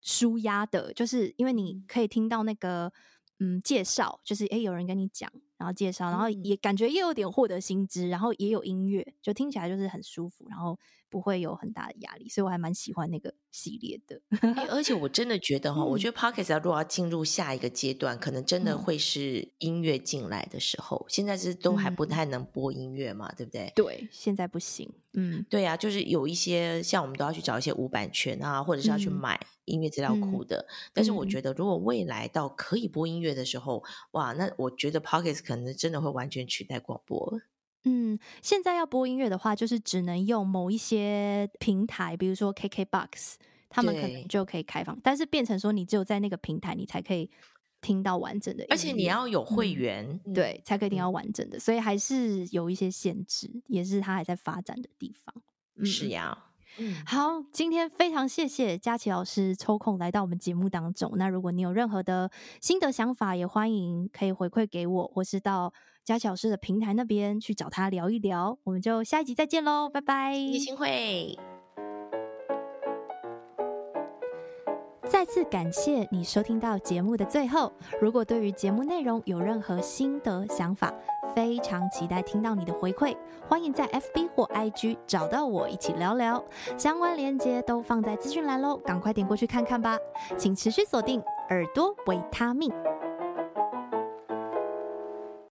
舒压的，嗯、就是因为你可以听到那个嗯介绍，就是诶有人跟你讲，然后介绍，然后也感觉也有点获得新知，然后也有音乐，就听起来就是很舒服，然后。不会有很大的压力，所以我还蛮喜欢那个系列的。欸、而且我真的觉得哈，嗯、我觉得 Podcast 要如果要进入下一个阶段，可能真的会是音乐进来的时候。嗯、现在是都还不太能播音乐嘛，嗯、对不对？对，现在不行。嗯，对呀、啊，就是有一些像我们都要去找一些无版权啊，或者是要去买音乐资料库的。嗯、但是我觉得，如果未来到可以播音乐的时候，哇，那我觉得 Pocket 可能真的会完全取代广播。嗯，现在要播音乐的话，就是只能用某一些平台，比如说 KKBOX，他们可能就可以开放。但是变成说，你只有在那个平台，你才可以听到完整的音乐。而且你要有会员，嗯、对，才可以听到完整的。嗯、所以还是有一些限制，也是它还在发展的地方。嗯、是呀，嗯，好，今天非常谢谢佳琪老师抽空来到我们节目当中。那如果你有任何的心得想法，也欢迎可以回馈给我，或是到。佳琪老师的平台那边去找他聊一聊，我们就下一集再见喽，拜拜！叶欣慧，再次感谢你收听到节目的最后。如果对于节目内容有任何心得想法，非常期待听到你的回馈，欢迎在 FB 或 IG 找到我一起聊聊。相关链接都放在资讯栏喽，赶快点过去看看吧。请持续锁定耳朵维他命。